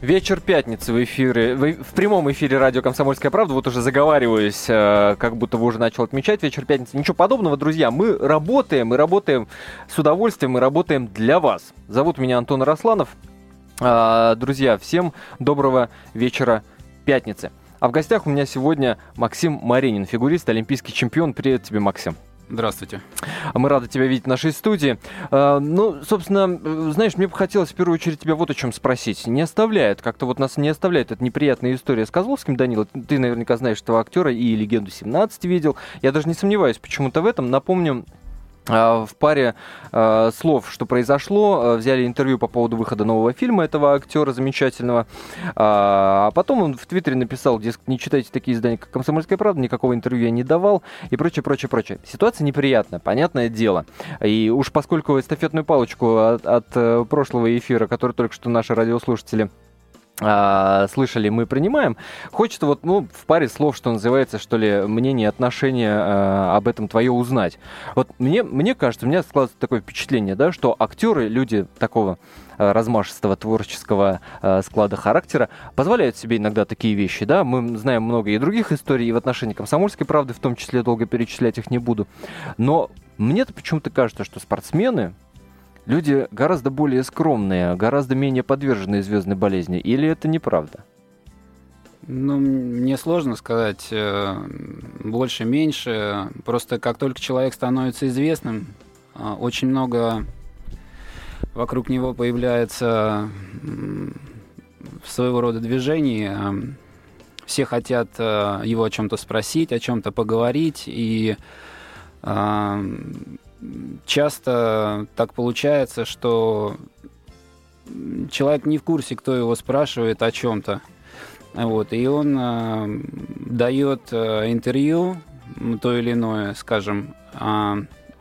Вечер пятницы в эфире, в, в прямом эфире радио «Комсомольская правда». Вот уже заговариваюсь, э, как будто вы уже начал отмечать вечер пятницы. Ничего подобного, друзья. Мы работаем, мы работаем с удовольствием, мы работаем для вас. Зовут меня Антон Росланов. Э, друзья, всем доброго вечера пятницы. А в гостях у меня сегодня Максим Маринин, фигурист, олимпийский чемпион. Привет тебе, Максим. Здравствуйте. Мы рады тебя видеть в нашей студии. А, ну, собственно, знаешь, мне бы хотелось в первую очередь тебя вот о чем спросить. Не оставляет, как-то вот нас не оставляет эта неприятная история с Козловским, Данила. Ты наверняка знаешь этого актера и «Легенду 17» видел. Я даже не сомневаюсь почему-то в этом. Напомню, в паре э, слов, что произошло, э, взяли интервью по поводу выхода нового фильма этого актера замечательного. А потом он в Твиттере написал, дескать, не читайте такие издания, как «Комсомольская правда», никакого интервью я не давал и прочее, прочее, прочее. Ситуация неприятная, понятное дело. И уж поскольку эстафетную палочку от, от прошлого эфира, который только что наши радиослушатели а, слышали, мы принимаем. Хочется вот, ну, в паре слов, что называется, что ли, мнение, отношение а, об этом твое узнать. Вот мне, мне кажется, у меня складывается такое впечатление, да, что актеры, люди такого а, размашистого творческого а, склада характера позволяют себе иногда такие вещи, да. Мы знаем много и других историй и в отношении комсомольской правды, в том числе долго перечислять их не буду. Но мне-то почему-то кажется, что спортсмены, люди гораздо более скромные, гораздо менее подверженные звездной болезни. Или это неправда? Ну, мне сложно сказать э, больше, меньше. Просто как только человек становится известным, э, очень много вокруг него появляется своего рода движений. Э, все хотят его о чем-то спросить, о чем-то поговорить, и часто так получается, что человек не в курсе, кто его спрашивает о чем-то. Вот, и он э, дает э, интервью, то или иное, скажем, э,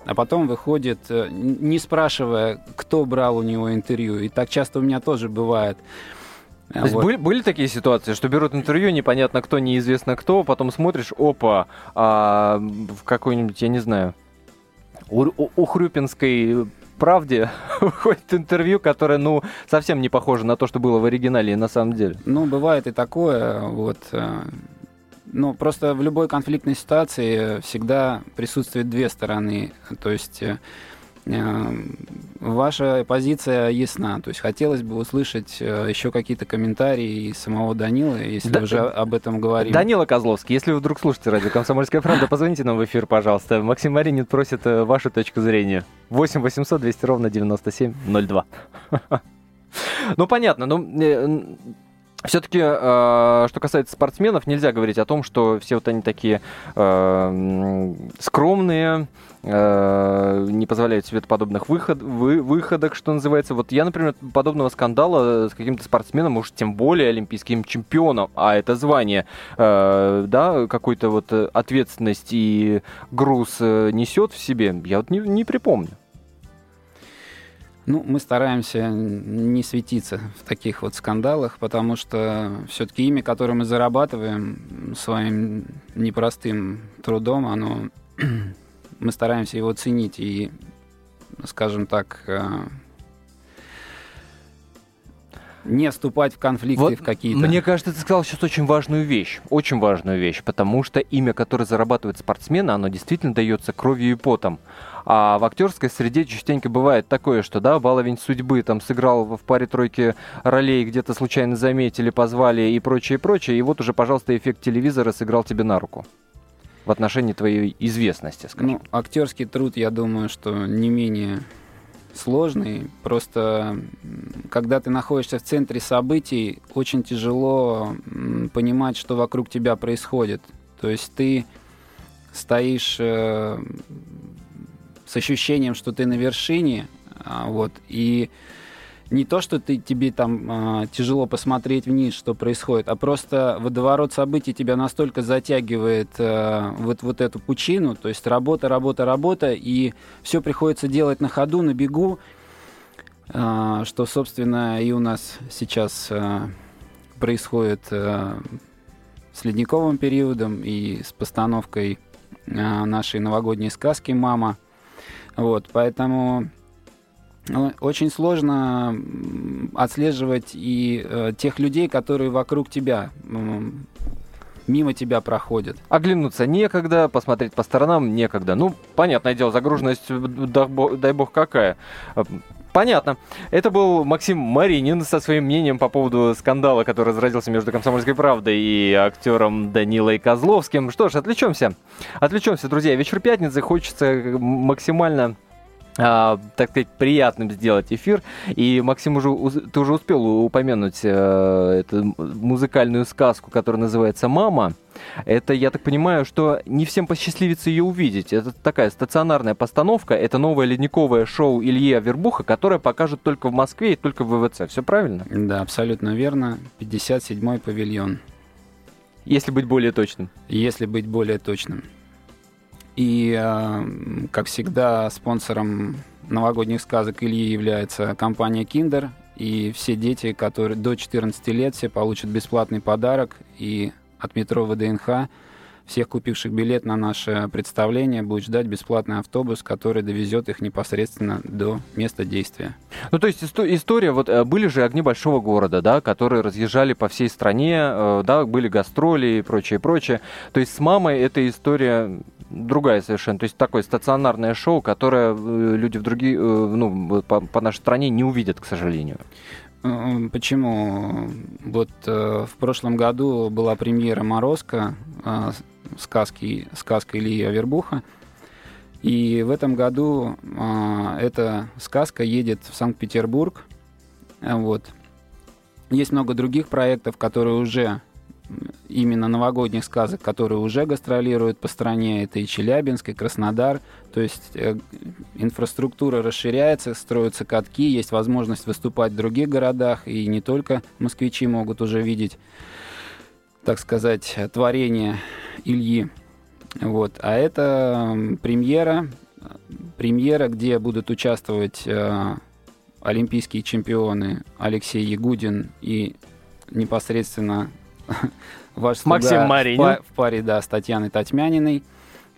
а потом выходит, э, не спрашивая, кто брал у него интервью. И так часто у меня тоже бывает. То есть вот. были, были такие ситуации, что берут интервью, непонятно кто, неизвестно кто, потом смотришь, опа, а, в какой-нибудь, я не знаю, у, у, у Хрюпинской правде выходит интервью, которое, ну, совсем не похоже на то, что было в оригинале на самом деле. Ну, бывает и такое, вот. Ну, просто в любой конфликтной ситуации всегда присутствует две стороны. То есть э, ваша позиция ясна. То есть хотелось бы услышать э, еще какие-то комментарии из самого Данила, если да, уже об этом говорим. Данила Козловский, если вы вдруг слушаете радио «Комсомольская правда», позвоните нам в эфир, пожалуйста. Максим Маринин просит э, вашу точку зрения. 8 800 200 ровно 9702. Ну, понятно. Ну, э, все-таки, э, что касается спортсменов, нельзя говорить о том, что все вот они такие э, скромные, э, не позволяют себе подобных выход, вы, выходок, что называется. Вот я, например, подобного скандала с каким-то спортсменом, уж тем более олимпийским чемпионом, а это звание, э, да, какой-то вот ответственность и груз э, несет в себе, я вот не, не припомню. Ну, мы стараемся не светиться в таких вот скандалах, потому что все-таки имя, которое мы зарабатываем своим непростым трудом, оно мы стараемся его ценить и, скажем так, э, не вступать в конфликты вот в какие-то. Мне кажется, ты сказал сейчас очень важную вещь, очень важную вещь, потому что имя, которое зарабатывает спортсмена, оно действительно дается кровью и потом. А в актерской среде частенько бывает такое, что, да, баловень судьбы там сыграл в паре тройки ролей, где-то случайно заметили, позвали и прочее, прочее, и вот уже, пожалуйста, эффект телевизора сыграл тебе на руку в отношении твоей известности, скажем. Ну, актерский труд, я думаю, что не менее сложный. Просто когда ты находишься в центре событий, очень тяжело понимать, что вокруг тебя происходит. То есть ты стоишь э, с ощущением, что ты на вершине, а, вот, и не то, что ты, тебе там э, тяжело посмотреть вниз, что происходит, а просто водоворот событий тебя настолько затягивает э, вот, вот эту пучину, то есть работа, работа, работа, и все приходится делать на ходу, на бегу, э, что, собственно, и у нас сейчас э, происходит э, с ледниковым периодом и с постановкой э, нашей новогодней сказки «Мама», вот, поэтому очень сложно отслеживать и э, тех людей, которые вокруг тебя, э, мимо тебя проходят. Оглянуться некогда, посмотреть по сторонам некогда. Ну, понятное дело, загруженность, дай бог, какая. Понятно. Это был Максим Маринин со своим мнением по поводу скандала, который разразился между «Комсомольской правдой» и актером Данилой Козловским. Что ж, отвлечемся. Отвлечемся, друзья. Вечер пятницы. Хочется максимально а, так сказать, приятным сделать эфир. И, Максим, уже, ты уже успел упомянуть э, эту музыкальную сказку, которая называется «Мама». Это, я так понимаю, что не всем посчастливится ее увидеть. Это такая стационарная постановка. Это новое ледниковое шоу Ильи Авербуха, которое покажут только в Москве и только в ВВЦ. Все правильно? Да, абсолютно верно. 57-й павильон. Если быть более точным. Если быть более точным. И, а, как всегда, спонсором новогодних сказок Ильи является компания Kinder. И все дети, которые до 14 лет, все получат бесплатный подарок. И от метро ВДНХ всех купивших билет на наше представление будет ждать бесплатный автобус, который довезет их непосредственно до места действия. Ну, то есть история, вот э, были же огни большого города, да, которые разъезжали по всей стране, э, да, были гастроли и прочее, прочее. То есть с мамой эта история другая совершенно. То есть такое стационарное шоу, которое э, люди в другие, ну, по, по нашей стране не увидят, к сожалению. Э, почему? Вот в прошлом году была премьера «Морозко», сказки, сказка Ильи Авербуха. И в этом году эта сказка едет в Санкт-Петербург. Вот. Есть много других проектов, которые уже именно новогодних сказок, которые уже гастролируют по стране. Это и Челябинск, и Краснодар. То есть э, инфраструктура расширяется, строятся катки, есть возможность выступать в других городах, и не только москвичи могут уже видеть, так сказать, творение Ильи. Вот. А это премьера, премьера, где будут участвовать э, олимпийские чемпионы Алексей Ягудин и непосредственно ваш Максим Маринин. В, в паре, да, с Татьяной Татьмяниной,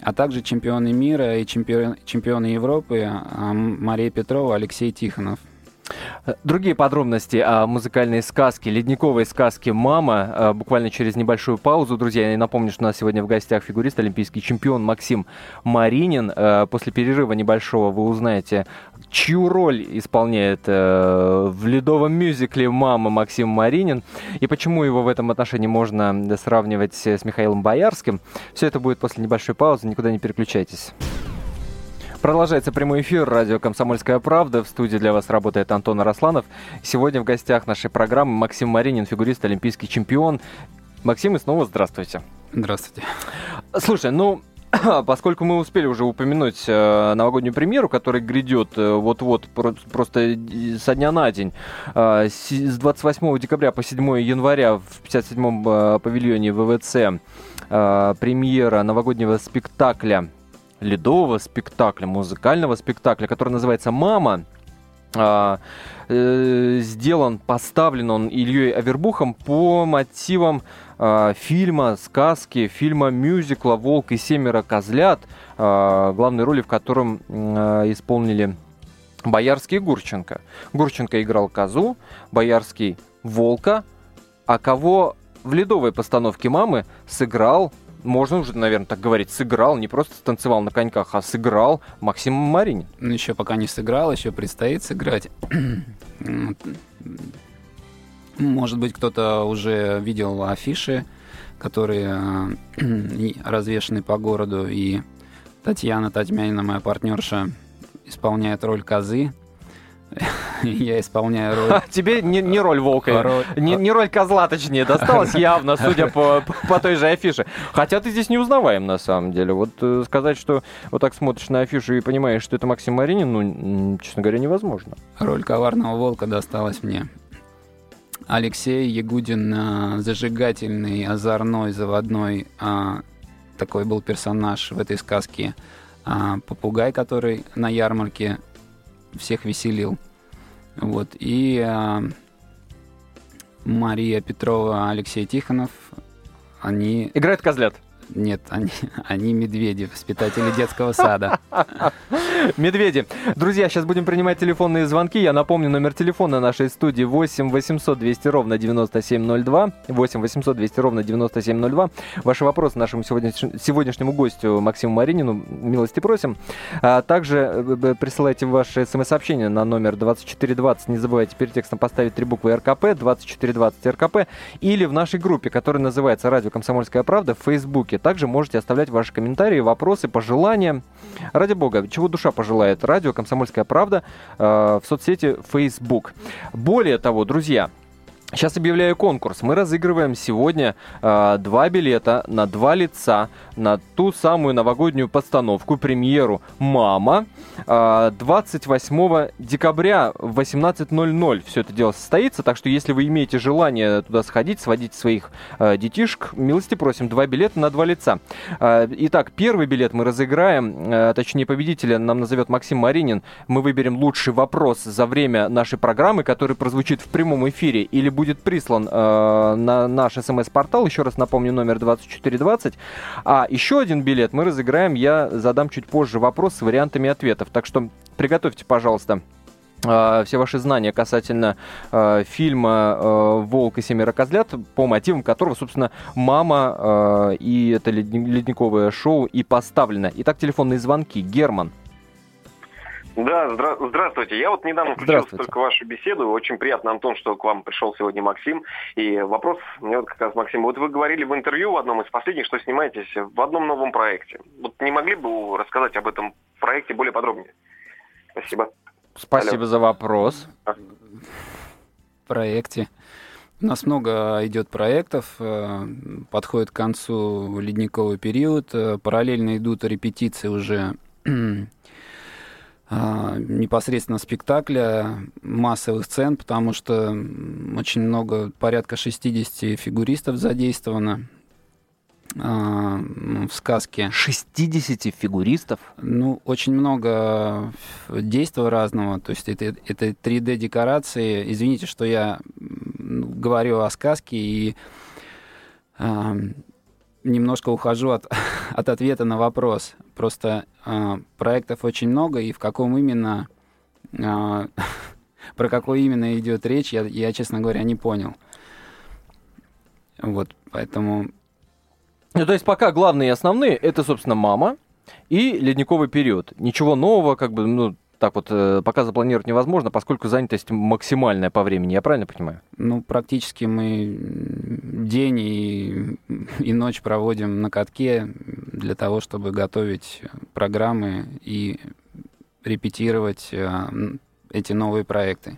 а также чемпионы мира и чемпион, чемпионы Европы а, Мария Петрова, Алексей Тихонов. Другие подробности о музыкальной сказке, ледниковой сказке «Мама» а, буквально через небольшую паузу. Друзья, я напомню, что у нас сегодня в гостях фигурист, олимпийский чемпион Максим Маринин. А, после перерыва небольшого вы узнаете, чью роль исполняет э, в ледовом мюзикле «Мама» Максим Маринин, и почему его в этом отношении можно сравнивать с Михаилом Боярским. Все это будет после небольшой паузы, никуда не переключайтесь. Продолжается прямой эфир радио «Комсомольская правда». В студии для вас работает Антон Арасланов. Сегодня в гостях нашей программы Максим Маринин, фигурист, олимпийский чемпион. Максим, и снова здравствуйте. Здравствуйте. Слушай, ну, Поскольку мы успели уже упомянуть э, новогоднюю премьеру, которая грядет э, вот-вот про- просто со дня на день, э, с, с 28 декабря по 7 января в 57-м э, павильоне ВВЦ премьера новогоднего спектакля, ледового спектакля, музыкального спектакля, который называется «Мама». Э, э, сделан, поставлен он Ильей Авербухом по мотивам э, фильма, сказки, фильма мюзикла «Волк и семеро козлят», э, главной роли в котором э, исполнили Боярский и Гурченко. Гурченко играл козу, Боярский – волка, а кого в ледовой постановке «Мамы» сыграл можно уже, наверное, так говорить, сыграл, не просто станцевал на коньках, а сыграл Максим Маринин. Ну, еще пока не сыграл, еще предстоит сыграть. Может быть, кто-то уже видел афиши, которые э, развешаны по городу, и Татьяна Татьмянина, моя партнерша, исполняет роль козы. Я исполняю роль... Тебе не, не роль волка, роль... Не, не роль козла, точнее, досталась явно, судя по, по той же афише. Хотя ты здесь не узнаваем, на самом деле. Вот э, сказать, что вот так смотришь на афишу и понимаешь, что это Максим Маринин, ну, честно говоря, невозможно. Роль коварного волка досталась мне. Алексей Ягудин э, зажигательный, озорной, заводной. Э, такой был персонаж в этой сказке. Попугай, который на ярмарке всех веселил. Вот. И э, Мария Петрова, Алексей Тихонов, они... Играют козлят. Нет, они, они медведи, воспитатели детского сада. Медведи. Друзья, сейчас будем принимать телефонные звонки. Я напомню, номер телефона нашей студии 8 800 200 ровно 9702. 8 800 200 ровно 9702. Ваши вопросы нашему сегодняшнему гостю Максиму Маринину милости просим. А также э, присылайте ваши смс-сообщения на номер 2420. Не забывайте перед текстом поставить три буквы РКП, 2420 РКП. Или в нашей группе, которая называется «Радио Комсомольская правда» в Фейсбуке. Также можете оставлять ваши комментарии, вопросы, пожелания. Ради бога, чего душа пожелает. Радио «Комсомольская правда» э, в соцсети Facebook. Более того, друзья, Сейчас объявляю конкурс. Мы разыгрываем сегодня э, два билета на два лица на ту самую новогоднюю постановку, премьеру «Мама». Э, 28 декабря в 18.00 все это дело состоится, так что если вы имеете желание туда сходить, сводить своих э, детишек, милости просим, два билета на два лица. Э, итак, первый билет мы разыграем, э, точнее победителя нам назовет Максим Маринин. Мы выберем лучший вопрос за время нашей программы, который прозвучит в прямом эфире или будет прислан э, на наш смс-портал. Еще раз напомню, номер 2420. А еще один билет мы разыграем. Я задам чуть позже вопрос с вариантами ответов. Так что приготовьте, пожалуйста, Uh, все ваши знания касательно uh, фильма uh, «Волк и семеро козлят», по мотивам которого, собственно, «Мама» и это ледниковое шоу и поставлено. Итак, телефонные звонки. Герман. Да, здра- здравствуйте. Я вот недавно включил только вашу беседу. Очень приятно, Антон, что к вам пришел сегодня Максим. И вопрос мне вот как раз, Максим, вот вы говорили в интервью в одном из последних, что снимаетесь в одном новом проекте. Вот не могли бы рассказать об этом проекте более подробнее? Спасибо. Спасибо Алло. за вопрос. А. Проекте. У нас много идет проектов, э, подходит к концу ледниковый период, э, параллельно идут репетиции уже а, непосредственно спектакля, массовых сцен, потому что очень много, порядка 60 фигуристов задействовано а, в сказке. 60 фигуристов? Ну, очень много действия разного. То есть это, это 3D-декорации. Извините, что я говорю о сказке и а, немножко ухожу от, от ответа на вопрос. Просто э, проектов очень много, и в каком именно, э, про какой именно идет речь, я, я, честно говоря, не понял. Вот, поэтому... Ну, то есть пока главные и основные, это, собственно, «Мама» и «Ледниковый период». Ничего нового, как бы, ну, так вот э, пока запланировать невозможно, поскольку занятость максимальная по времени, я правильно понимаю? Ну, практически мы день и, и ночь проводим на катке для того, чтобы готовить программы и репетировать э, эти новые проекты.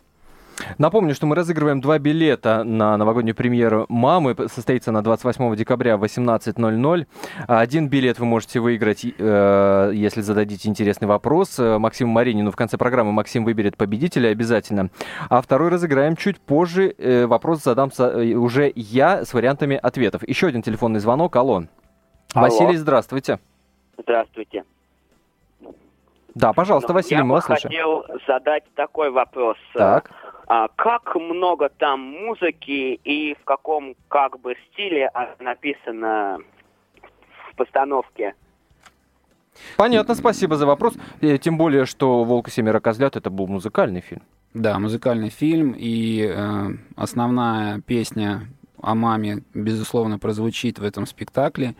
Напомню, что мы разыгрываем два билета на новогоднюю премьеру «Мамы». Состоится на 28 декабря в 18.00. Один билет вы можете выиграть, э, если зададите интересный вопрос. Максиму Маринину в конце программы Максим выберет победителя обязательно. А второй разыграем чуть позже. Э, вопрос задам э, уже я с вариантами ответов. Еще один телефонный звонок. Алло. Алло. Василий, здравствуйте. Здравствуйте. Да, пожалуйста, Василий, я мы вас слушаем. Я хотел задать такой вопрос. Так. А как много там музыки и в каком как бы стиле написано в постановке? Понятно, спасибо за вопрос. И, тем более, что «Волк и семеро козлят» — это был музыкальный фильм. Да, музыкальный фильм, и э, основная песня о маме, безусловно, прозвучит в этом спектакле.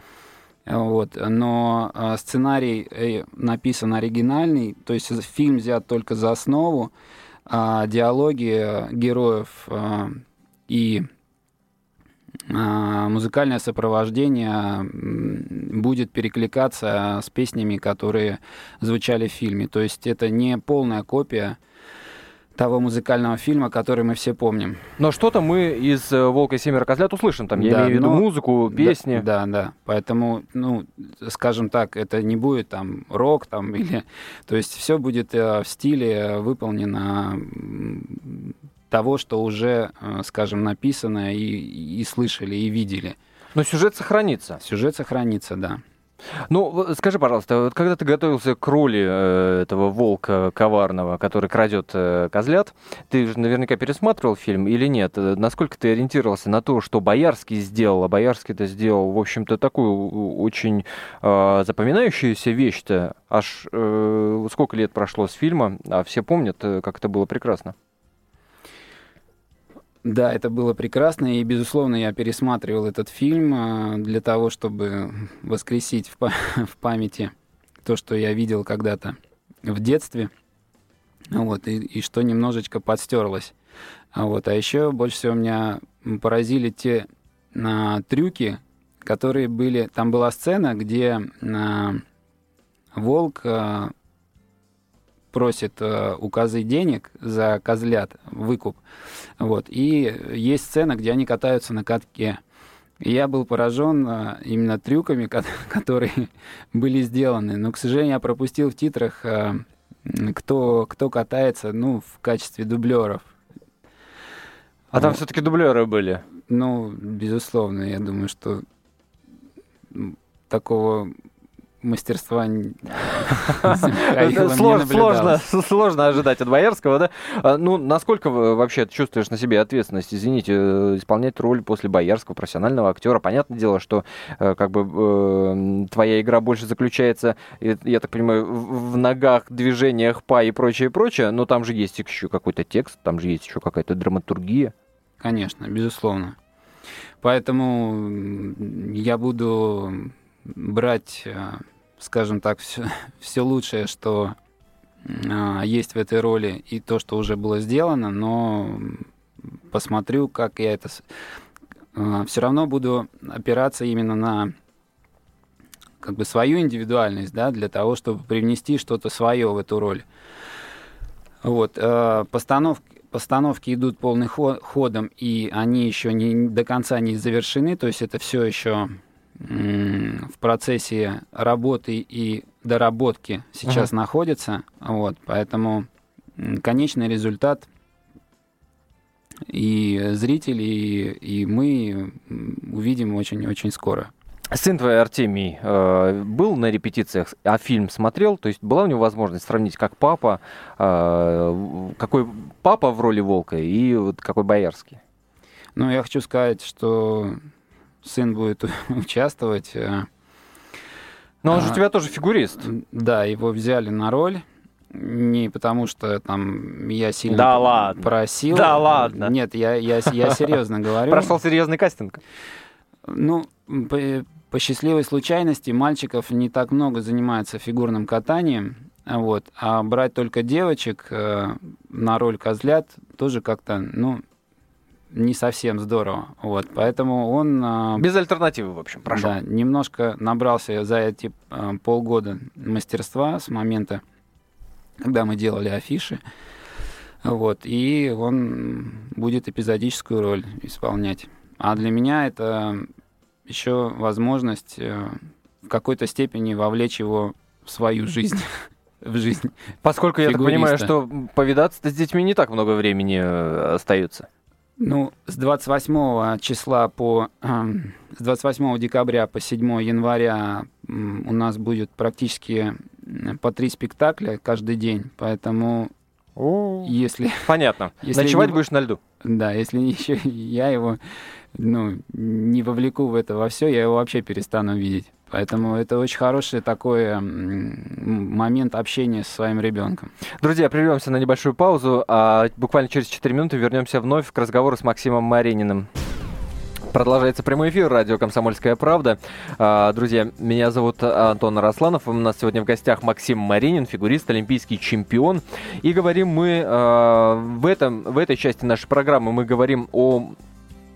Вот. Но э, сценарий э, написан оригинальный, то есть фильм взят только за основу, а, диалоги героев а, и а, музыкальное сопровождение будет перекликаться с песнями, которые звучали в фильме. То есть это не полная копия того музыкального фильма, который мы все помним. Но что-то мы из э, «Волка и семеро козлят» услышим там, я да, имею в виду но... музыку, песни. Да, да, да, поэтому, ну, скажем так, это не будет там рок там или... То есть все будет э, в стиле выполнено того, что уже, э, скажем, написано и, и слышали, и видели. Но сюжет сохранится. Сюжет сохранится, да. Ну, скажи, пожалуйста, вот когда ты готовился к роли э, этого волка коварного, который крадет э, козлят, ты же наверняка пересматривал фильм или нет? Э, насколько ты ориентировался на то, что Боярский сделал? А Боярский это сделал, в общем-то, такую очень э, запоминающуюся вещь-то. Аж э, сколько лет прошло с фильма, а все помнят, э, как это было прекрасно. Да, это было прекрасно, и, безусловно, я пересматривал этот фильм а, для того, чтобы воскресить в, памяти то, что я видел когда-то в детстве, вот, и, и что немножечко подстерлось. А вот, а еще больше всего меня поразили те а, трюки, которые были... Там была сцена, где а, волк а, просит э, у козы денег за козлят, выкуп. Вот. И есть сцена, где они катаются на катке. И я был поражен э, именно трюками, которые были сделаны. Но, к сожалению, я пропустил в титрах, э, кто, кто катается ну, в качестве дублеров. А там все-таки дублеры были? Ну, безусловно, я думаю, что такого мастерства сложно, сложно, ожидать от Боярского, да? А, ну, насколько вообще чувствуешь на себе ответственность, извините, э, исполнять роль после Боярского профессионального актера? Понятное дело, что э, как бы э, твоя игра больше заключается, я так понимаю, в ногах, движениях, па и прочее, прочее, но там же есть еще какой-то текст, там же есть еще какая-то драматургия. Конечно, безусловно. Поэтому я буду брать скажем так, все, все лучшее, что э, есть в этой роли, и то, что уже было сделано, но посмотрю, как я это... Э, все равно буду опираться именно на как бы свою индивидуальность, да, для того, чтобы привнести что-то свое в эту роль. Вот, э, постановки, постановки идут полным ходом, и они еще не до конца не завершены, то есть это все еще в процессе работы и доработки сейчас uh-huh. находится. Вот, поэтому конечный результат и зрители, и, и мы увидим очень-очень скоро. Сын твой, Артемий, э, был на репетициях, а фильм смотрел? То есть была у него возможность сравнить, как папа, э, какой папа в роли волка и вот какой боярский? Ну, я хочу сказать, что сын будет участвовать. Э, Но он же у а, тебя тоже фигурист. Да, его взяли на роль. Не потому что там я сильно да ладно. просил. Да ладно. Нет, я, я, я серьезно говорю. Прошел серьезный кастинг. Ну, по, по счастливой случайности мальчиков не так много занимается фигурным катанием. Вот. А брать только девочек э, на роль козлят тоже как-то, ну, не совсем здорово. Вот, поэтому он... А, Без альтернативы, в общем, прошел. Да, немножко набрался за эти а, полгода мастерства с момента, когда мы делали афиши. Вот, и он будет эпизодическую роль исполнять. А для меня это еще возможность э, в какой-то степени вовлечь его в свою жизнь в жизнь. Поскольку я так понимаю, что повидаться с детьми не так много времени э, остается. Ну, с 28 числа по... Э, с 28 декабря по 7 января э, у нас будет практически по три спектакля каждый день, поэтому О, если... Понятно. Если Ночевать не, будешь на льду. Да, если еще я его ну, не вовлеку в это во все, я его вообще перестану видеть. Поэтому это очень хороший такой момент общения со своим ребенком. Друзья, прервемся на небольшую паузу, а буквально через 4 минуты вернемся вновь к разговору с Максимом Марининым. Продолжается прямой эфир радио «Комсомольская правда». А, друзья, меня зовут Антон Росланов. У нас сегодня в гостях Максим Маринин, фигурист, олимпийский чемпион. И говорим мы а, в, этом, в этой части нашей программы мы говорим о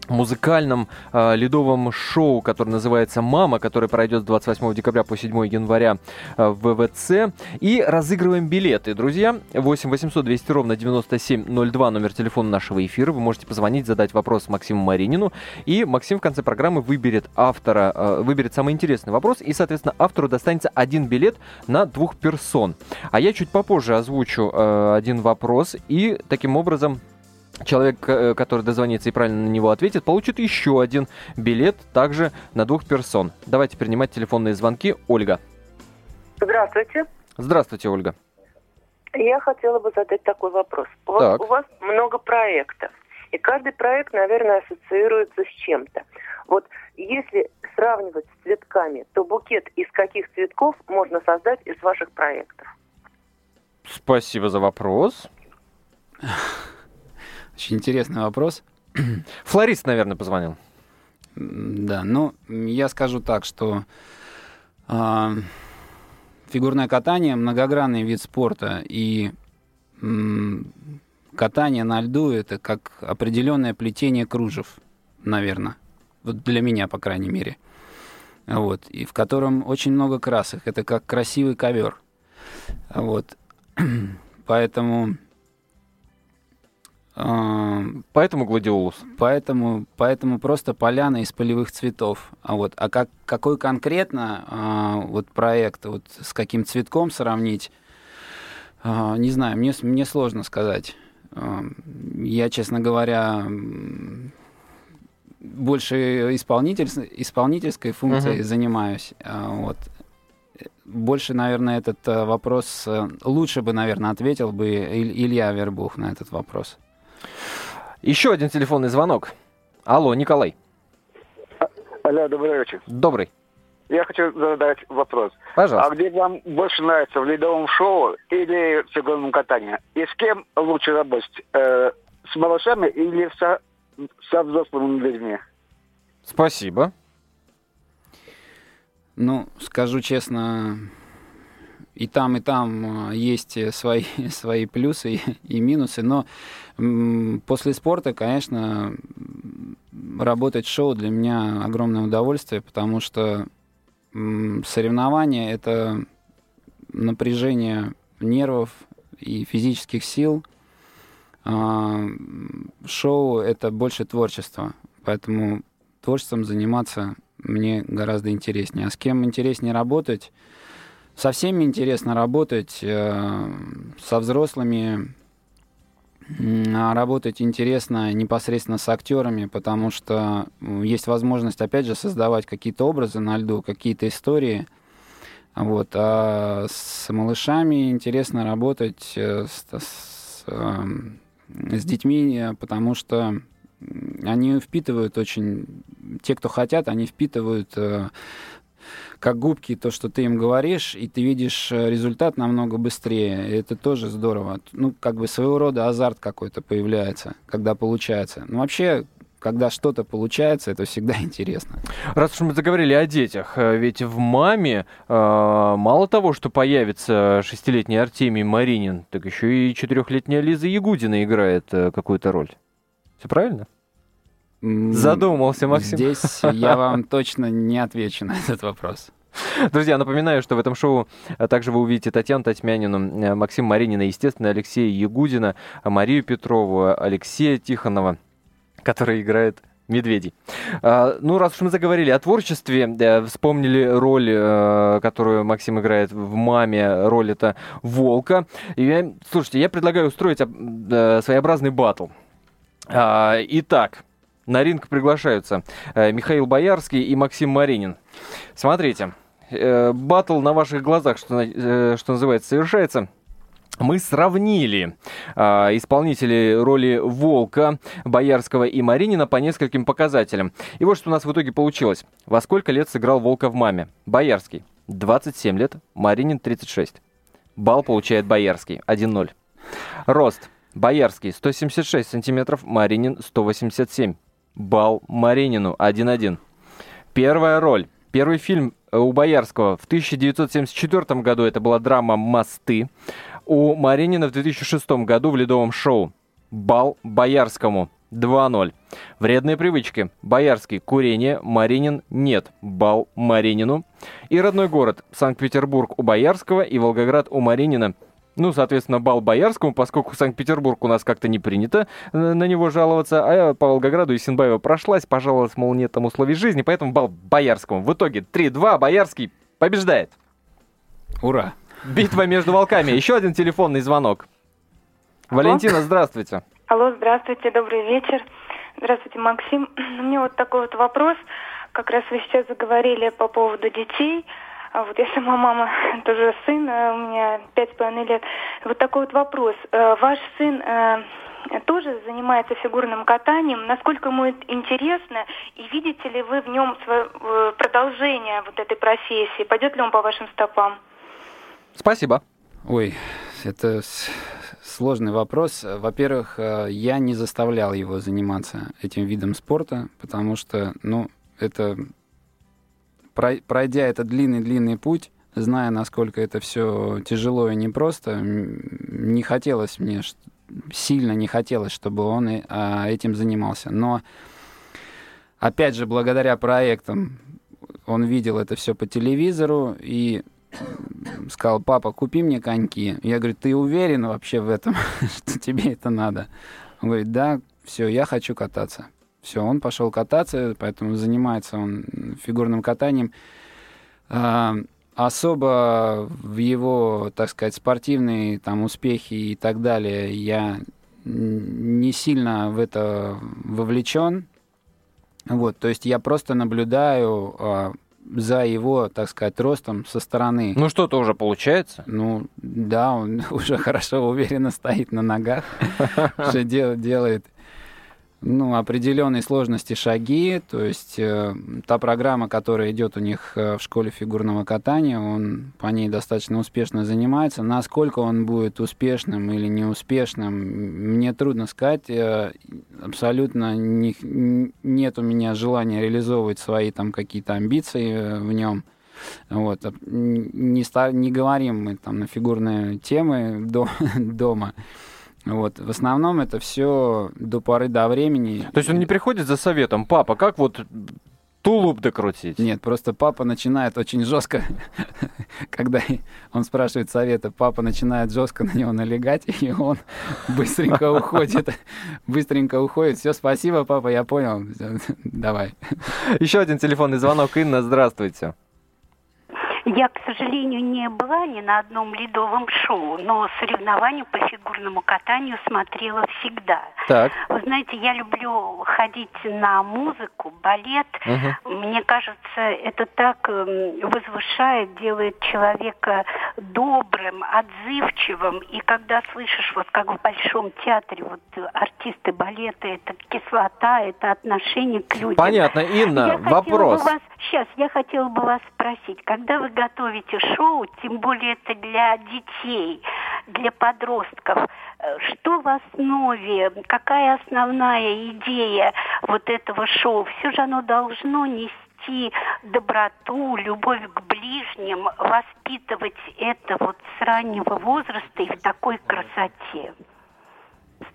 музыкальном э, ледовом шоу, которое называется «Мама», которое пройдет с 28 декабря по 7 января э, в ВВЦ. И разыгрываем билеты, друзья. 8 800 200 ровно 9702 номер телефона нашего эфира. Вы можете позвонить, задать вопрос Максиму Маринину. И Максим в конце программы выберет автора, э, выберет самый интересный вопрос. И, соответственно, автору достанется один билет на двух персон. А я чуть попозже озвучу э, один вопрос. И таким образом Человек, э, который дозвонится и правильно на него ответит, получит еще один билет, также на двух персон. Давайте принимать телефонные звонки. Ольга. Здравствуйте. Здравствуйте, Ольга. Я хотела бы задать такой вопрос. Вот так. у вас много проектов, и каждый проект, наверное, ассоциируется с чем-то. Вот если сравнивать с цветками, то букет из каких цветков можно создать из ваших проектов? Спасибо за вопрос. Очень интересный вопрос. Флорист, наверное, позвонил. Да, ну, я скажу так, что э, фигурное катание многогранный вид спорта, и э, катание на льду это как определенное плетение кружев, наверное. Вот для меня, по крайней мере. Вот. И в котором очень много красок. Это как красивый ковер. Вот. Поэтому Поэтому гладиолус. Поэтому, поэтому просто поляна из полевых цветов. А вот, а как какой конкретно а, вот проект, вот с каким цветком сравнить, а, не знаю, мне мне сложно сказать. А, я, честно говоря, больше исполнитель, исполнительской функцией uh-huh. занимаюсь. А, вот. Больше, наверное, этот э, вопрос э, лучше бы, наверное, ответил бы Илья Вербух на этот вопрос. Еще один телефонный звонок. Алло, Николай. Алло, добрый вечер. Добрый. Я хочу задать вопрос. Пожалуйста. А где вам больше нравится, в ледовом шоу или в фигурном катании? И с кем лучше работать? Э, с малышами или со, со взрослыми людьми? Спасибо. Ну, скажу честно, и там, и там э, есть свои, свои плюсы и, минусы, но после спорта, конечно, работать в шоу для меня огромное удовольствие, потому что соревнования — это напряжение нервов и физических сил. А, шоу — это больше творчество, поэтому творчеством заниматься мне гораздо интереснее. А с кем интереснее работать — со всеми интересно работать, э, со взрослыми работать интересно непосредственно с актерами, потому что есть возможность, опять же, создавать какие-то образы на льду, какие-то истории. Вот. А с малышами интересно работать э, с, с, эм, с детьми, потому что они впитывают очень... Те, кто хотят, они впитывают э, как губки то, что ты им говоришь, и ты видишь э, результат намного быстрее. И это тоже здорово. Ну, как бы своего рода азарт какой-то появляется, когда получается. Ну, вообще, когда что-то получается, это всегда интересно. Раз уж мы заговорили о детях, э, ведь в «Маме» э, мало того, что появится шестилетний Артемий Маринин, так еще и четырехлетняя Лиза Ягудина играет какую-то роль. Все правильно? Задумался, Максим. Здесь я вам точно не отвечу на этот вопрос. Друзья, напоминаю, что в этом шоу а, также вы увидите Татьяну Татьмянину, э, Максима Маринина, естественно, Алексея Ягудина, Марию Петрову, Алексея Тихонова, который играет медведей. А, ну, раз уж мы заговорили о творчестве, э, вспомнили роль, э, которую Максим играет в «Маме», роль это волка. И слушайте, я предлагаю устроить своеобразный батл. А, итак, на ринг приглашаются э, Михаил Боярский и Максим Маринин. Смотрите, э, батл на ваших глазах, что, э, что называется, совершается. Мы сравнили э, исполнителей роли Волка, Боярского и Маринина по нескольким показателям. И вот что у нас в итоге получилось. Во сколько лет сыграл Волка в «Маме»? Боярский 27 лет, Маринин 36. Бал получает Боярский 1-0. Рост. Боярский 176 сантиметров, Маринин 187 балл Маринину 1-1. Первая роль. Первый фильм э, у Боярского в 1974 году это была драма «Мосты». У Маринина в 2006 году в «Ледовом шоу». Бал Боярскому 2-0. Вредные привычки. Боярский – курение, Маринин – нет. Бал Маринину. И родной город – Санкт-Петербург у Боярского и Волгоград у Маринина – ну, соответственно, бал Боярскому, поскольку Санкт-Петербург у нас как-то не принято э, на него жаловаться, а я по Волгограду и Синбаева прошлась, пожаловалась, мол, нет там условий жизни, поэтому бал Боярскому. В итоге 3-2, Боярский побеждает. Ура! Битва между волками. Еще один телефонный звонок. Валентина, здравствуйте. Алло, здравствуйте, добрый вечер. Здравствуйте, Максим. У меня вот такой вот вопрос. Как раз вы сейчас заговорили по поводу детей. А вот я сама мама, тоже сын, э, у меня пять с половиной лет. Вот такой вот вопрос. Э, ваш сын э, тоже занимается фигурным катанием. Насколько ему это интересно? И видите ли вы в нем продолжение вот этой профессии? Пойдет ли он по вашим стопам? Спасибо. Ой, это сложный вопрос. Во-первых, я не заставлял его заниматься этим видом спорта, потому что, ну, это пройдя этот длинный-длинный путь, зная, насколько это все тяжело и непросто, не хотелось мне, сильно не хотелось, чтобы он а, этим занимался. Но, опять же, благодаря проектам, он видел это все по телевизору и сказал, папа, купи мне коньки. Я говорю, ты уверен вообще в этом, что тебе это надо? Он говорит, да, все, я хочу кататься. Все, он пошел кататься, поэтому занимается он фигурным катанием. А, особо в его, так сказать, спортивные там успехи и так далее я не сильно в это вовлечен. Вот, то есть я просто наблюдаю а, за его, так сказать, ростом со стороны. Ну что-то уже получается? Ну да, он уже хорошо, уверенно стоит на ногах, уже делает ну, определенной сложности шаги, то есть э, та программа, которая идет у них э, в школе фигурного катания, он по ней достаточно успешно занимается. Насколько он будет успешным или неуспешным, мне трудно сказать. Э, абсолютно не, нет у меня желания реализовывать свои там какие-то амбиции э, в нем. Вот. Не, стар, не говорим мы там на фигурные темы до, дома. Вот. В основном это все до поры до времени. То есть он не приходит за советом, папа, как вот тулуп докрутить? Нет, просто папа начинает очень жестко, когда он спрашивает совета, папа начинает жестко на него налегать, и он быстренько уходит, быстренько уходит. Все, спасибо, папа, я понял. Давай. Еще один телефонный звонок. Инна, здравствуйте. Я, к сожалению, не была ни на одном ледовом шоу, но соревнования по фигурному катанию смотрела всегда. Так. Вы знаете, я люблю ходить на музыку, балет. Угу. Мне кажется, это так эм, возвышает, делает человека добрым, отзывчивым. И когда слышишь, вот как в Большом театре, вот артисты балета, это кислота, это отношение к людям. Понятно. Инна, я вопрос. Вас, сейчас, я хотела бы вас спросить, когда вы готовите шоу, тем более это для детей, для подростков, э, что в основе, какая основная идея вот этого шоу? Все же оно должно нести доброту, любовь к ближним, воспитывать это вот с раннего возраста и в такой красоте.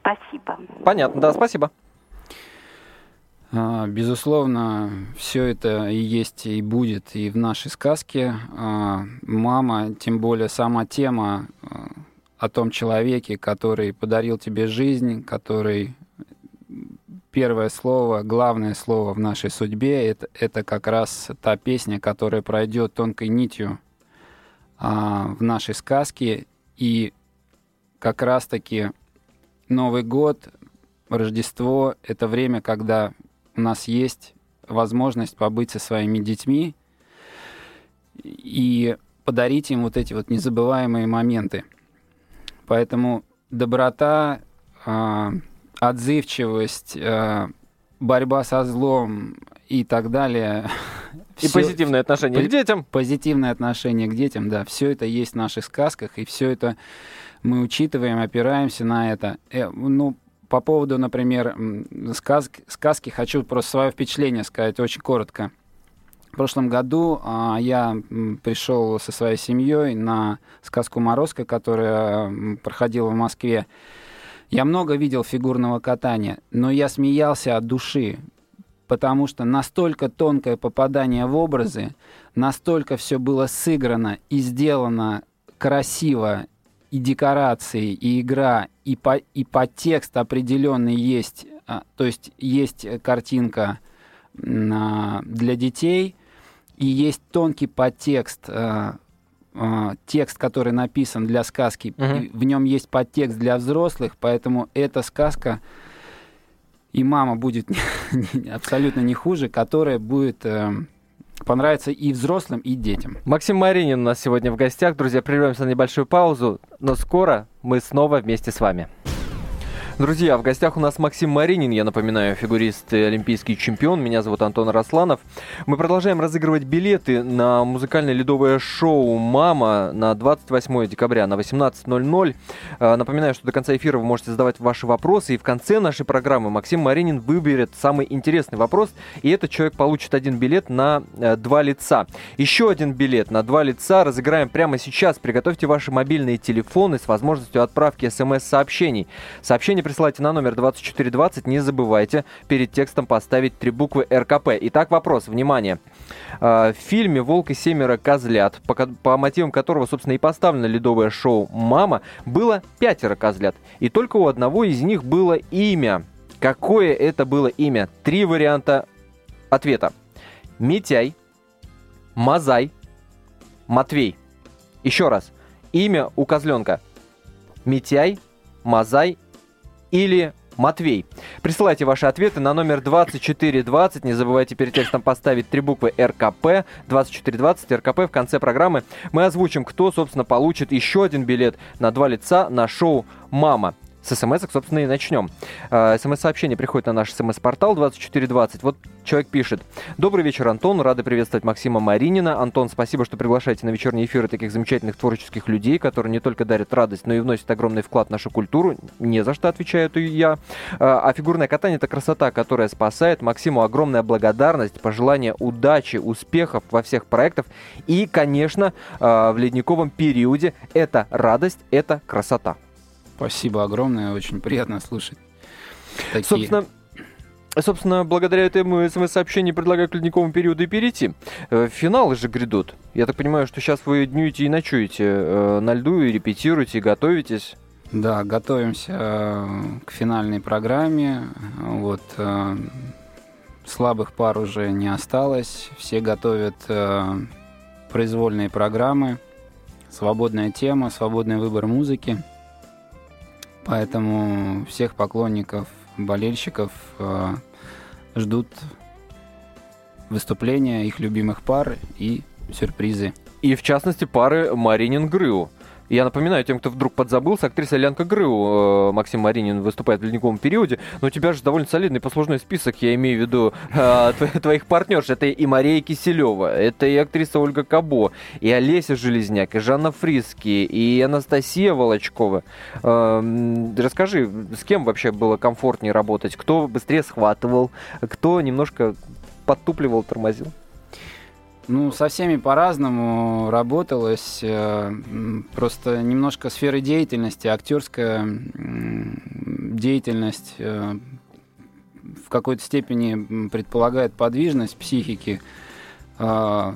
Спасибо. Понятно, да, спасибо. А, безусловно, все это и есть, и будет и в нашей сказке. А, мама, тем более сама тема а, о том человеке, который подарил тебе жизнь, который первое слово, главное слово в нашей судьбе, это, это как раз та песня, которая пройдет тонкой нитью а, в нашей сказке. И как раз-таки Новый год, Рождество — это время, когда у нас есть возможность побыть со своими детьми и подарить им вот эти вот незабываемые моменты. Поэтому доброта, э, отзывчивость, э, борьба со злом и так далее. И все, позитивное отношение к детям. Позитивное отношение к детям, да. Все это есть в наших сказках, и все это мы учитываем, опираемся на это. Э, ну, по поводу, например, сказки, сказки хочу просто свое впечатление сказать очень коротко. В прошлом году а, я пришел со своей семьей на сказку «Морозко», которая проходила в Москве. Я много видел фигурного катания, но я смеялся от души, потому что настолько тонкое попадание в образы, настолько все было сыграно и сделано красиво и декорации, и игра, и, по, и подтекст определенный есть. А, то есть есть картинка а, для детей, и есть тонкий подтекст а, э, текст, который написан для сказки, угу. в нем есть подтекст для взрослых, поэтому эта сказка и мама будет абсолютно не хуже, которая будет понравиться и взрослым, и детям. Максим Маринин у нас сегодня в гостях. Друзья, прервемся на небольшую паузу, но скоро мы снова вместе с вами. Друзья, в гостях у нас Максим Маринин, я напоминаю, фигурист и олимпийский чемпион. Меня зовут Антон Росланов. Мы продолжаем разыгрывать билеты на музыкальное ледовое шоу «Мама» на 28 декабря на 18.00. А, напоминаю, что до конца эфира вы можете задавать ваши вопросы, и в конце нашей программы Максим Маринин выберет самый интересный вопрос, и этот человек получит один билет на э, два лица. Еще один билет на два лица разыграем прямо сейчас. Приготовьте ваши мобильные телефоны с возможностью отправки смс-сообщений. Сообщение присылайте на номер 2420. Не забывайте перед текстом поставить три буквы РКП. Итак, вопрос. Внимание. А, в фильме «Волк и семеро козлят», по, мотивам которого, собственно, и поставлено ледовое шоу «Мама», было пятеро козлят. И только у одного из них было имя. Какое это было имя? Три варианта ответа. Митяй, Мазай, Матвей. Еще раз. Имя у козленка. Митяй, Мазай или Матвей. Присылайте ваши ответы на номер 2420. Не забывайте перед текстом поставить три буквы РКП. 2420 РКП в конце программы. Мы озвучим, кто, собственно, получит еще один билет на два лица на шоу «Мама». С смс собственно, и начнем. А, СМС-сообщение приходит на наш смс-портал 2420. Вот человек пишет. Добрый вечер, Антон. Рады приветствовать Максима Маринина. Антон, спасибо, что приглашаете на вечерние эфиры таких замечательных творческих людей, которые не только дарят радость, но и вносят огромный вклад в нашу культуру. Не за что отвечаю и я. А, а фигурное катание – это красота, которая спасает. Максиму огромная благодарность, пожелание удачи, успехов во всех проектах. И, конечно, а, в ледниковом периоде это радость, это красота. Спасибо огромное, очень приятно слышать. Такие... Собственно, Собственно, благодаря этому смс-сообщению предлагаю к ледниковому периоду и перейти. Э, финалы же грядут. Я так понимаю, что сейчас вы днюете и ночуете э, на льду и репетируете, и готовитесь. Да, готовимся э, к финальной программе. Вот слабых пар уже не осталось. Все готовят произвольные программы. Свободная тема, свободный выбор музыки. Поэтому всех поклонников, болельщиков э, ждут выступления их любимых пар и сюрпризы. И в частности пары Маринин Грыу. Я напоминаю тем, кто вдруг подзабылся, актриса Лянка Грыу, э, Максим Маринин, выступает в ледниковом периоде, но у тебя же довольно солидный послужной список, я имею в виду э, твоих партнерш. Это и Мария Киселева, это и актриса Ольга Кабо, и Олеся Железняк, и Жанна Фриски, и Анастасия Волочкова. Э, расскажи, с кем вообще было комфортнее работать? Кто быстрее схватывал? Кто немножко подтупливал, тормозил? Ну, со всеми по-разному работалось. Э, просто немножко сферы деятельности, актерская деятельность э, в какой-то степени предполагает подвижность психики, а,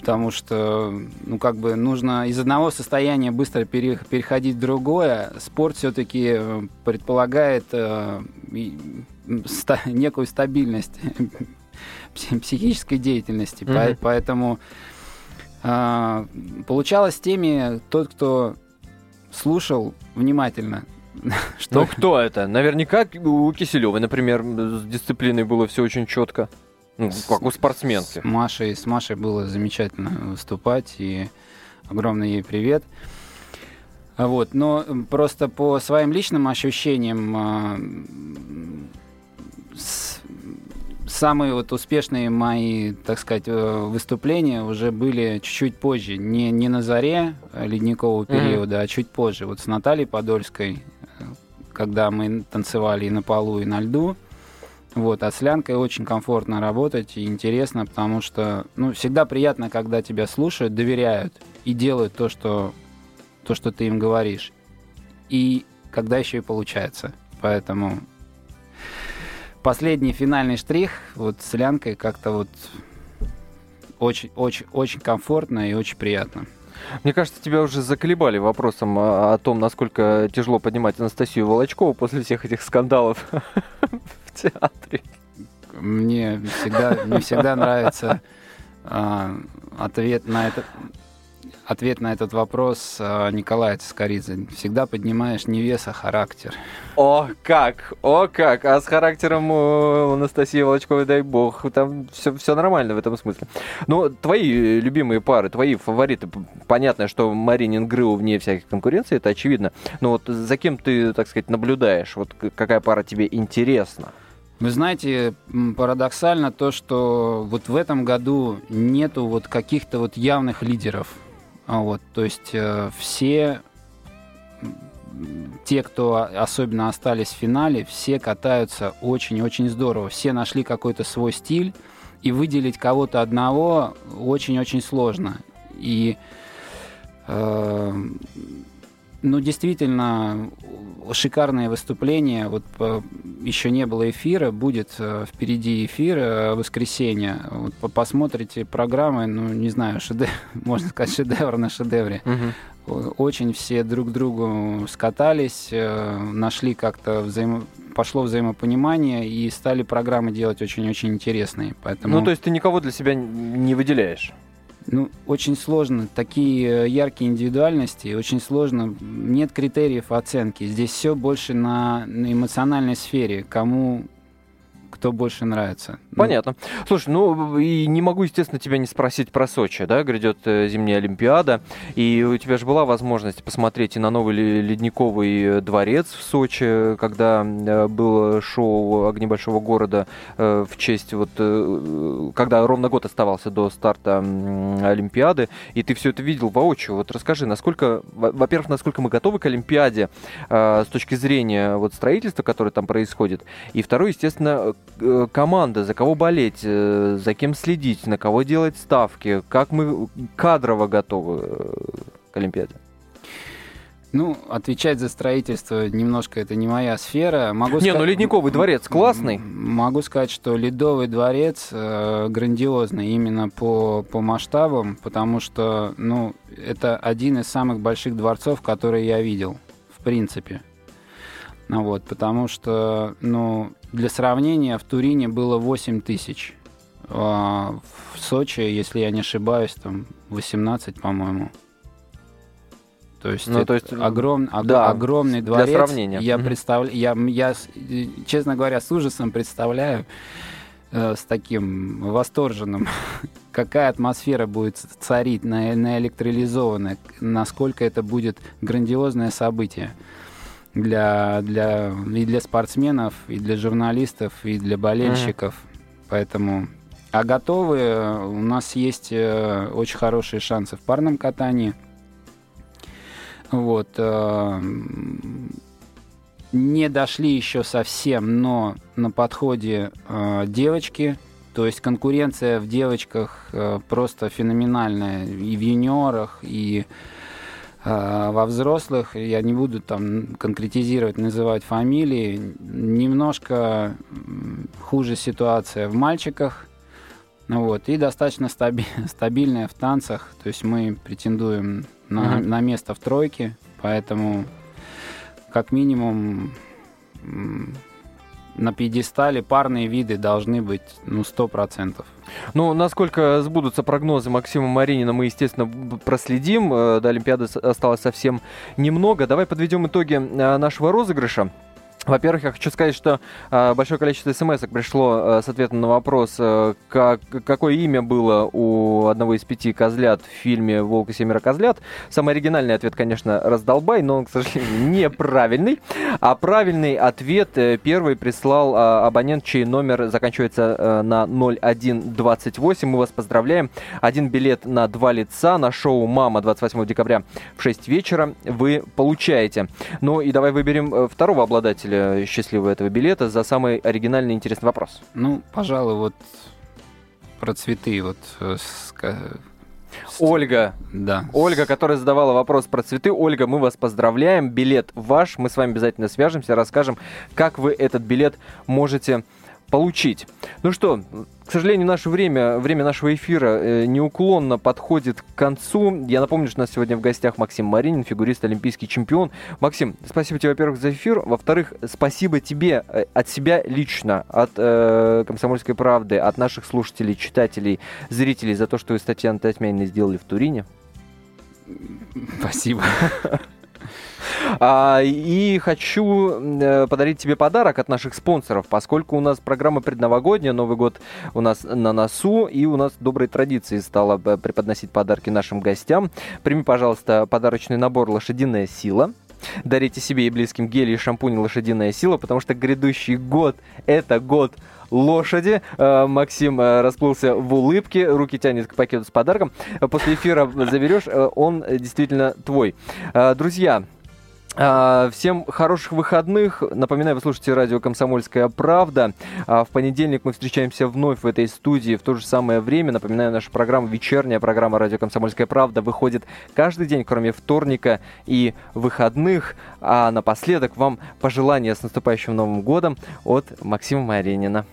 потому что, ну, как бы нужно из одного состояния быстро переходить в другое. Спорт все-таки э, предполагает некую стабильность психической деятельности. Mm-hmm. Поэтому э, получалось теми, тот, кто слушал внимательно. Что... Ну, кто это? Наверняка у Киселевой, например, с дисциплиной было все очень четко. Ну, как у спортсменки. С Машей, с Машей было замечательно выступать, и огромный ей привет. Вот, но просто по своим личным ощущениям а, с, самые вот успешные мои, так сказать, э, выступления уже были чуть-чуть позже. Не, не на заре ледникового периода, mm-hmm. а чуть позже. Вот с Натальей Подольской, э, когда мы танцевали и на полу, и на льду. Вот, а с Лянкой очень комфортно работать и интересно, потому что, ну, всегда приятно, когда тебя слушают, доверяют и делают то, что, то, что ты им говоришь. И когда еще и получается. Поэтому последний финальный штрих вот с лянкой как-то вот очень, очень, очень комфортно и очень приятно. Мне кажется, тебя уже заколебали вопросом о, том, насколько тяжело поднимать Анастасию Волочкову после всех этих скандалов в театре. Мне всегда, мне всегда нравится а, ответ на это ответ на этот вопрос э, Николая Цискоридзе. Всегда поднимаешь не вес, а характер. О, как! О, как! А с характером у Анастасии Волочковой, дай бог, там все, все нормально в этом смысле. Ну, твои любимые пары, твои фавориты, понятно, что Маринин Грыл вне всяких конкуренций, это очевидно. Но вот за кем ты, так сказать, наблюдаешь? Вот какая пара тебе интересна? Вы знаете, парадоксально то, что вот в этом году нету вот каких-то вот явных лидеров вот, то есть э, все те, кто особенно остались в финале, все катаются очень-очень здорово. Все нашли какой-то свой стиль, и выделить кого-то одного очень-очень сложно. И э, ну, действительно, шикарное выступление. Вот по, еще не было эфира, будет э, впереди эфир э, воскресенье. Вот, по, посмотрите программы, ну, не знаю, шедевр, можно сказать, шедевр на шедевре. Угу. Очень все друг другу скатались, э, нашли как-то взаимо... пошло взаимопонимание и стали программы делать очень-очень интересные. Поэтому... Ну, то есть ты никого для себя не выделяешь? Ну, очень сложно. Такие э, яркие индивидуальности, очень сложно. Нет критериев оценки. Здесь все больше на, на эмоциональной сфере. Кому кто больше нравится. Ну, Понятно. Слушай, ну и не могу, естественно, тебя не спросить про Сочи, да, грядет э, зимняя Олимпиада, и у тебя же была возможность посмотреть и на новый ледниковый дворец в Сочи, когда э, было шоу «Огни большого города» э, в честь вот, когда ровно год оставался до старта Олимпиады, и ты все это видел воочию. Вот расскажи, насколько, во-первых, насколько мы готовы к Олимпиаде с точки зрения вот строительства, которое там происходит, и второе, естественно, Э, команда, за кого болеть, э, за кем следить, на кого делать ставки, как мы кадрово готовы э, к Олимпиаде? Ну, отвечать за строительство немножко это не моя сфера. Могу не, ну Ледниковый дворец классный. Могу сказать, что Ледовый дворец э, грандиозный именно по, по масштабам, потому что, ну, это один из самых больших дворцов, которые я видел, в принципе. Ну, вот, потому что, ну, для сравнения, в Турине было 8 тысяч. А в Сочи, если я не ошибаюсь, там 18, по-моему. То есть, ну, то есть огром, да, огромный дворец. Для сравнения. Я, представля, я, я, честно говоря, с ужасом представляю, э, с таким восторженным, какая атмосфера будет царить на, на электролизованной, насколько это будет грандиозное событие для, для, и для спортсменов, и для журналистов, и для болельщиков. Mm-hmm. Поэтому... А готовы у нас есть э, очень хорошие шансы в парном катании. Вот. Э, не дошли еще совсем, но на подходе э, девочки. То есть конкуренция в девочках просто феноменальная и в юниорах, и во взрослых, я не буду там конкретизировать, называть фамилии, немножко хуже ситуация в мальчиках, ну вот, и достаточно стаби стабильная в танцах, то есть мы претендуем на, mm-hmm. на место в тройке, поэтому как минимум на пьедестале парные виды должны быть, ну, сто процентов. Ну, насколько сбудутся прогнозы Максима Маринина, мы, естественно, проследим. Э, до Олимпиады осталось совсем немного. Давай подведем итоги э, нашего розыгрыша. Во-первых, я хочу сказать, что э, большое количество смс пришло э, с ответом на вопрос, э, как, какое имя было у одного из пяти козлят в фильме «Волк и семеро козлят». Самый оригинальный ответ, конечно, «Раздолбай», но он, к сожалению, неправильный. А правильный ответ э, первый прислал э, абонент, чей номер заканчивается э, на 0128. Мы вас поздравляем. Один билет на два лица на шоу «Мама» 28 декабря в 6 вечера вы получаете. Ну и давай выберем э, второго обладателя победителя счастливого этого билета за самый оригинальный и интересный вопрос? Ну, пожалуй, вот про цветы. Вот э, Ольга. Да. Ольга, которая задавала вопрос про цветы. Ольга, мы вас поздравляем. Билет ваш. Мы с вами обязательно свяжемся, расскажем, как вы этот билет можете получить. Ну что, к сожалению, наше время, время нашего эфира э, неуклонно подходит к концу. Я напомню, что у нас сегодня в гостях Максим Маринин, фигурист, олимпийский чемпион. Максим, спасибо тебе, во-первых, за эфир. Во-вторых, спасибо тебе э, от себя лично, от э, «Комсомольской правды», от наших слушателей, читателей, зрителей за то, что вы с Татьяной Татьмяниной сделали в Турине. Спасибо. А, и хочу э, подарить тебе подарок от наших спонсоров, поскольку у нас программа предновогодняя, Новый год у нас на носу, и у нас доброй традицией стало преподносить подарки нашим гостям. Прими, пожалуйста, подарочный набор «Лошадиная сила». Дарите себе и близким гели и шампунь «Лошадиная сила», потому что грядущий год – это год лошади. Э, Максим э, расплылся в улыбке, руки тянет к пакету с подарком. После эфира заберешь, он действительно твой. Друзья, всем хороших выходных. Напоминаю, вы слушаете радио «Комсомольская правда». А, в понедельник мы встречаемся вновь в этой студии в то же самое время. Напоминаю, наша программа, вечерняя программа «Радио «Комсомольская правда» выходит каждый день, кроме вторника и выходных. А напоследок вам пожелания с наступающим Новым годом от Максима Маренина.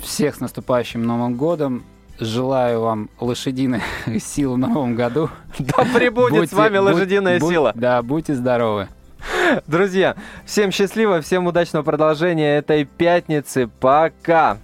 Всех с наступающим Новым годом. Желаю вам лошадиной силы в новом году. Да прибудет будьте, с вами лошадиная будь, сила. Да, будьте здоровы. Друзья, всем счастливо, всем удачного продолжения этой пятницы. Пока!